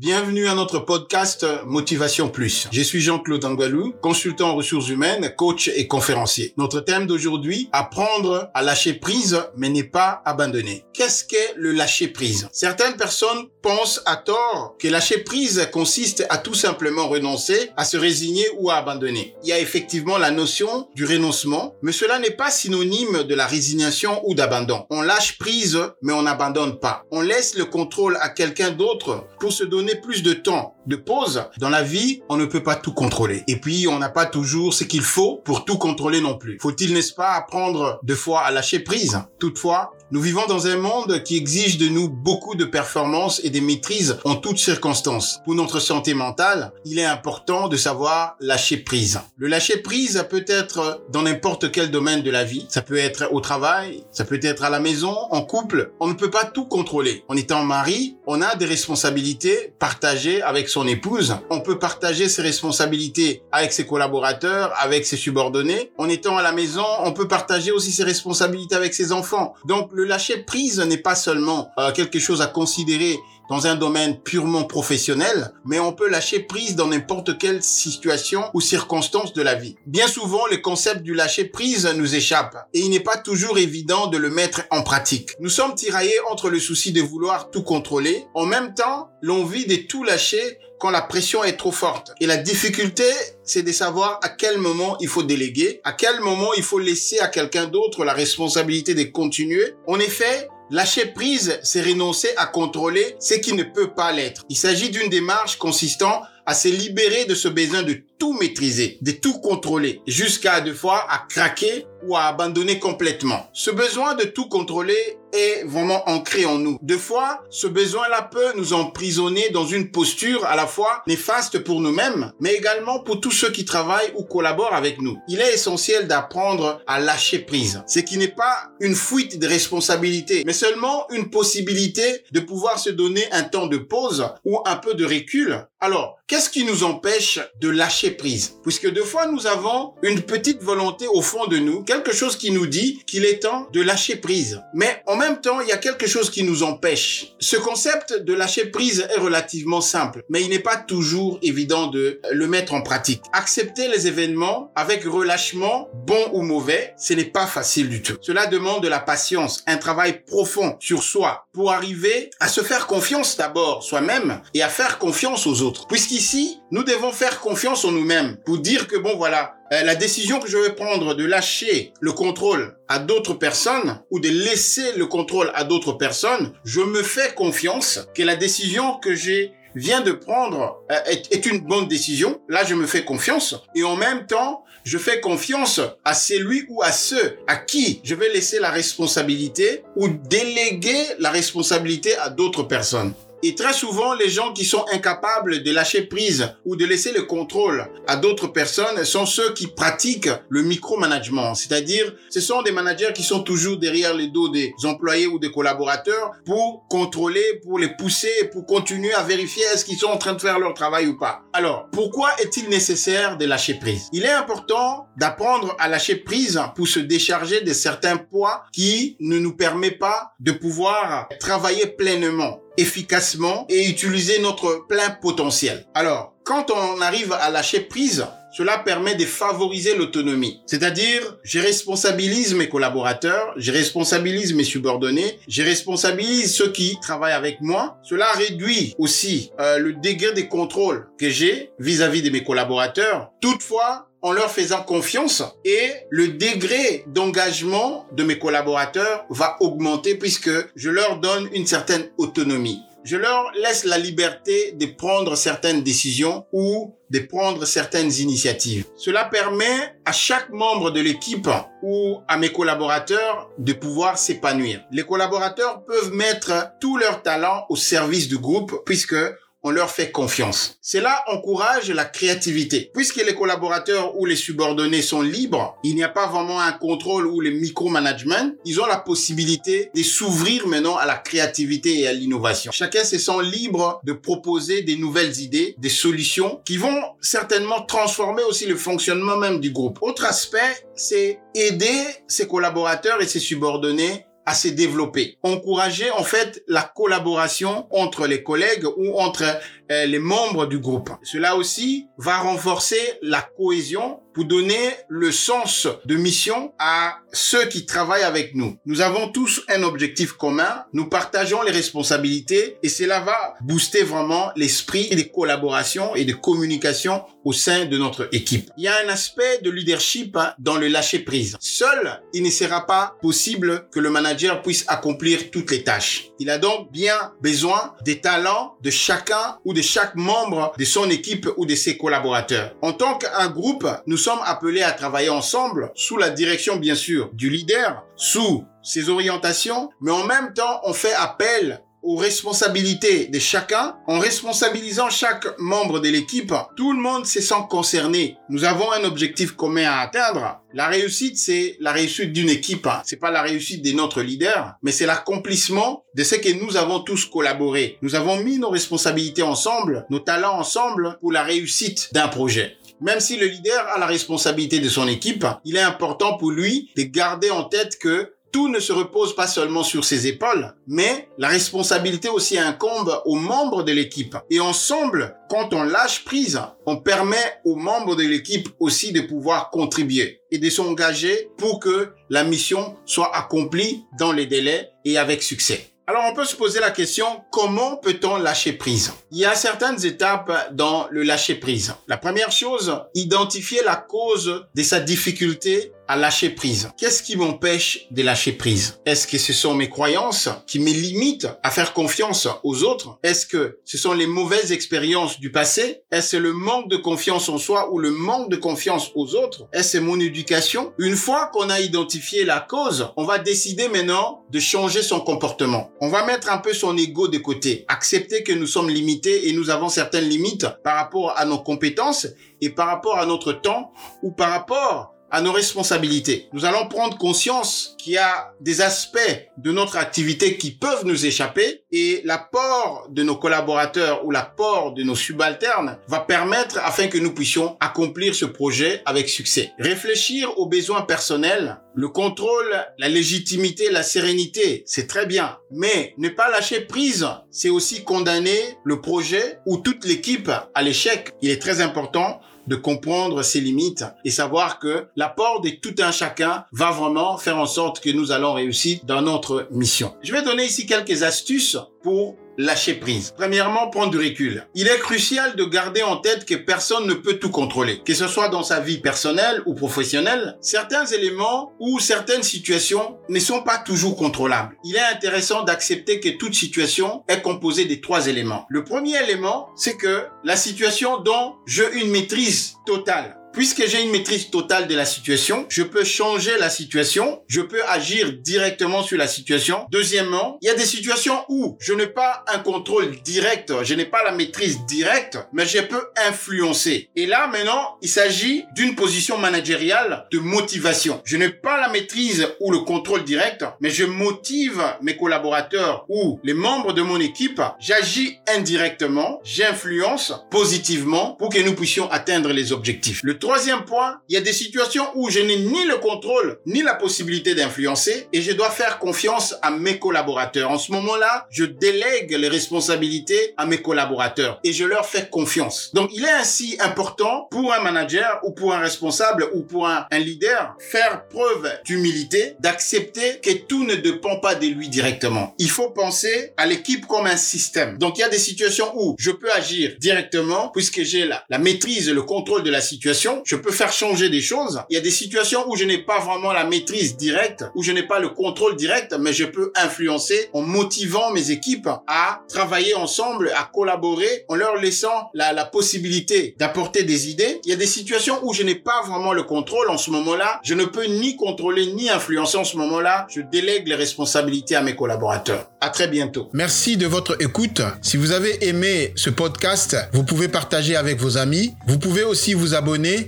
Bienvenue à notre podcast Motivation Plus. Je suis Jean-Claude Angalou, consultant en ressources humaines, coach et conférencier. Notre thème d'aujourd'hui, apprendre à lâcher prise mais n'est pas abandonner. Qu'est-ce qu'est le lâcher prise? Certaines personnes pensent à tort que lâcher prise consiste à tout simplement renoncer, à se résigner ou à abandonner. Il y a effectivement la notion du renoncement, mais cela n'est pas synonyme de la résignation ou d'abandon. On lâche prise mais on n'abandonne pas. On laisse le contrôle à quelqu'un d'autre pour se donner plus de temps, de pause. Dans la vie, on ne peut pas tout contrôler. Et puis, on n'a pas toujours ce qu'il faut pour tout contrôler non plus. Faut-il, n'est-ce pas, apprendre deux fois à lâcher prise? Toutefois, nous vivons dans un monde qui exige de nous beaucoup de performances et de maîtrise en toutes circonstances. Pour notre santé mentale, il est important de savoir lâcher prise. Le lâcher prise peut être dans n'importe quel domaine de la vie. Ça peut être au travail, ça peut être à la maison, en couple. On ne peut pas tout contrôler. En étant mari, on a des responsabilités partagées avec son épouse. On peut partager ses responsabilités avec ses collaborateurs, avec ses subordonnés. En étant à la maison, on peut partager aussi ses responsabilités avec ses enfants. Donc, le lâcher prise n'est pas seulement euh, quelque chose à considérer dans un domaine purement professionnel, mais on peut lâcher prise dans n'importe quelle situation ou circonstance de la vie. Bien souvent, le concept du lâcher prise nous échappe et il n'est pas toujours évident de le mettre en pratique. Nous sommes tiraillés entre le souci de vouloir tout contrôler, en même temps l'envie de tout lâcher quand la pression est trop forte. Et la difficulté, c'est de savoir à quel moment il faut déléguer, à quel moment il faut laisser à quelqu'un d'autre la responsabilité de continuer. En effet, Lâcher prise, c'est renoncer à contrôler ce qui ne peut pas l'être. Il s'agit d'une démarche consistant à se libérer de ce besoin de tout maîtriser, de tout contrôler, jusqu'à deux fois à craquer ou à abandonner complètement. Ce besoin de tout contrôler est vraiment ancré en nous. Deux fois, ce besoin-là peut nous emprisonner dans une posture à la fois néfaste pour nous-mêmes, mais également pour tous ceux qui travaillent ou collaborent avec nous. Il est essentiel d'apprendre à lâcher prise. Ce qui n'est pas une fuite de responsabilité, mais seulement une possibilité de pouvoir se donner un temps de pause ou un peu de recul. Alors, qu'est-ce qui nous empêche de lâcher prise? Puisque deux fois, nous avons une petite volonté au fond de nous, quelque chose qui nous dit qu'il est temps de lâcher prise. Mais même temps, il y a quelque chose qui nous empêche. Ce concept de lâcher prise est relativement simple, mais il n'est pas toujours évident de le mettre en pratique. Accepter les événements avec relâchement, bon ou mauvais, ce n'est pas facile du tout. Cela demande de la patience, un travail profond sur soi pour arriver à se faire confiance d'abord soi-même et à faire confiance aux autres. Puisqu'ici, nous devons faire confiance en nous-mêmes pour dire que bon voilà, la décision que je vais prendre de lâcher le contrôle à d'autres personnes ou de laisser le contrôle à d'autres personnes, je me fais confiance que la décision que j'ai viens de prendre euh, est, est, une bonne décision. Là, je me fais confiance. Et en même temps, je fais confiance à celui ou à ceux à qui je vais laisser la responsabilité ou déléguer la responsabilité à d'autres personnes. Et très souvent, les gens qui sont incapables de lâcher prise ou de laisser le contrôle à d'autres personnes sont ceux qui pratiquent le micromanagement. C'est-à-dire, ce sont des managers qui sont toujours derrière les dos des employés ou des collaborateurs pour contrôler, pour les pousser, pour continuer à vérifier est-ce qu'ils sont en train de faire leur travail ou pas. Alors, pourquoi est-il nécessaire de lâcher prise? Il est important d'apprendre à lâcher prise pour se décharger de certains poids qui ne nous permettent pas de pouvoir travailler pleinement efficacement et utiliser notre plein potentiel. Alors, quand on arrive à lâcher prise, cela permet de favoriser l'autonomie. C'est-à-dire, je responsabilise mes collaborateurs, je responsabilise mes subordonnés, je responsabilise ceux qui travaillent avec moi. Cela réduit aussi euh, le degré de contrôle que j'ai vis-à-vis de mes collaborateurs. Toutefois, en leur faisant confiance et le degré d'engagement de mes collaborateurs va augmenter puisque je leur donne une certaine autonomie. Je leur laisse la liberté de prendre certaines décisions ou de prendre certaines initiatives. Cela permet à chaque membre de l'équipe ou à mes collaborateurs de pouvoir s'épanouir. Les collaborateurs peuvent mettre tout leur talent au service du groupe puisque on leur fait confiance. Cela encourage la créativité. Puisque les collaborateurs ou les subordonnés sont libres, il n'y a pas vraiment un contrôle ou le micromanagement, ils ont la possibilité de s'ouvrir maintenant à la créativité et à l'innovation. Chacun se sent libre de proposer des nouvelles idées, des solutions qui vont certainement transformer aussi le fonctionnement même du groupe. Autre aspect, c'est aider ses collaborateurs et ses subordonnés à se développer. Encourager en fait la collaboration entre les collègues ou entre euh, les membres du groupe. Cela aussi va renforcer la cohésion pour donner le sens de mission à ceux qui travaillent avec nous. Nous avons tous un objectif commun, nous partageons les responsabilités et cela va booster vraiment l'esprit de collaboration et de communication au sein de notre équipe. Il y a un aspect de leadership dans le lâcher prise. Seul, il ne sera pas possible que le manager puisse accomplir toutes les tâches. Il a donc bien besoin des talents de chacun ou de chaque membre de son équipe ou de ses collaborateurs. En tant qu'un groupe, nous appelés à travailler ensemble sous la direction bien sûr du leader, sous ses orientations, mais en même temps, on fait appel aux responsabilités de chacun, en responsabilisant chaque membre de l'équipe, tout le monde se sent concerné. Nous avons un objectif commun à atteindre. La réussite, c'est la réussite d'une équipe. C'est pas la réussite de notre leader, mais c'est l'accomplissement de ce que nous avons tous collaboré. Nous avons mis nos responsabilités ensemble, nos talents ensemble pour la réussite d'un projet. Même si le leader a la responsabilité de son équipe, il est important pour lui de garder en tête que tout ne se repose pas seulement sur ses épaules, mais la responsabilité aussi incombe aux membres de l'équipe. Et ensemble, quand on lâche prise, on permet aux membres de l'équipe aussi de pouvoir contribuer et de s'engager pour que la mission soit accomplie dans les délais et avec succès. Alors on peut se poser la question, comment peut-on lâcher prise? Il y a certaines étapes dans le lâcher prise. La première chose, identifier la cause de sa difficulté à lâcher prise. Qu'est-ce qui m'empêche de lâcher prise? Est-ce que ce sont mes croyances qui me limitent à faire confiance aux autres? Est-ce que ce sont les mauvaises expériences du passé? Est-ce le manque de confiance en soi ou le manque de confiance aux autres? Est-ce mon éducation? Une fois qu'on a identifié la cause, on va décider maintenant de changer son comportement. On va mettre un peu son ego de côté, accepter que nous sommes limités et nous avons certaines limites par rapport à nos compétences et par rapport à notre temps ou par rapport à nos responsabilités. Nous allons prendre conscience qu'il y a des aspects de notre activité qui peuvent nous échapper et l'apport de nos collaborateurs ou l'apport de nos subalternes va permettre afin que nous puissions accomplir ce projet avec succès. Réfléchir aux besoins personnels, le contrôle, la légitimité, la sérénité, c'est très bien. Mais ne pas lâcher prise, c'est aussi condamner le projet ou toute l'équipe à l'échec. Il est très important de comprendre ses limites et savoir que l'apport de tout un chacun va vraiment faire en sorte que nous allons réussir dans notre mission. Je vais donner ici quelques astuces pour lâcher prise. Premièrement, prendre du recul. Il est crucial de garder en tête que personne ne peut tout contrôler. Que ce soit dans sa vie personnelle ou professionnelle, certains éléments ou certaines situations ne sont pas toujours contrôlables. Il est intéressant d'accepter que toute situation est composée de trois éléments. Le premier élément, c'est que la situation dont j'ai une maîtrise totale Puisque j'ai une maîtrise totale de la situation, je peux changer la situation, je peux agir directement sur la situation. Deuxièmement, il y a des situations où je n'ai pas un contrôle direct, je n'ai pas la maîtrise directe, mais je peux influencer. Et là, maintenant, il s'agit d'une position managériale de motivation. Je n'ai pas la maîtrise ou le contrôle direct, mais je motive mes collaborateurs ou les membres de mon équipe. J'agis indirectement, j'influence positivement pour que nous puissions atteindre les objectifs. Troisième point, il y a des situations où je n'ai ni le contrôle ni la possibilité d'influencer et je dois faire confiance à mes collaborateurs. En ce moment-là, je délègue les responsabilités à mes collaborateurs et je leur fais confiance. Donc, il est ainsi important pour un manager ou pour un responsable ou pour un, un leader faire preuve d'humilité, d'accepter que tout ne dépend pas de lui directement. Il faut penser à l'équipe comme un système. Donc, il y a des situations où je peux agir directement puisque j'ai la, la maîtrise le contrôle de la situation je peux faire changer des choses. Il y a des situations où je n'ai pas vraiment la maîtrise directe, où je n'ai pas le contrôle direct, mais je peux influencer en motivant mes équipes à travailler ensemble, à collaborer, en leur laissant la, la possibilité d'apporter des idées. Il y a des situations où je n'ai pas vraiment le contrôle. En ce moment-là, je ne peux ni contrôler ni influencer. En ce moment-là, je délègue les responsabilités à mes collaborateurs. À très bientôt. Merci de votre écoute. Si vous avez aimé ce podcast, vous pouvez partager avec vos amis. Vous pouvez aussi vous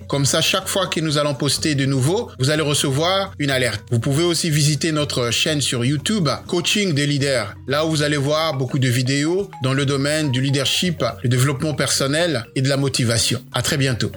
comme ça, chaque fois que nous allons poster de nouveau, vous allez recevoir une alerte. Vous pouvez aussi visiter notre chaîne sur YouTube, Coaching des leaders. Là où vous allez voir beaucoup de vidéos dans le domaine du leadership, le développement personnel et de la motivation. À très bientôt.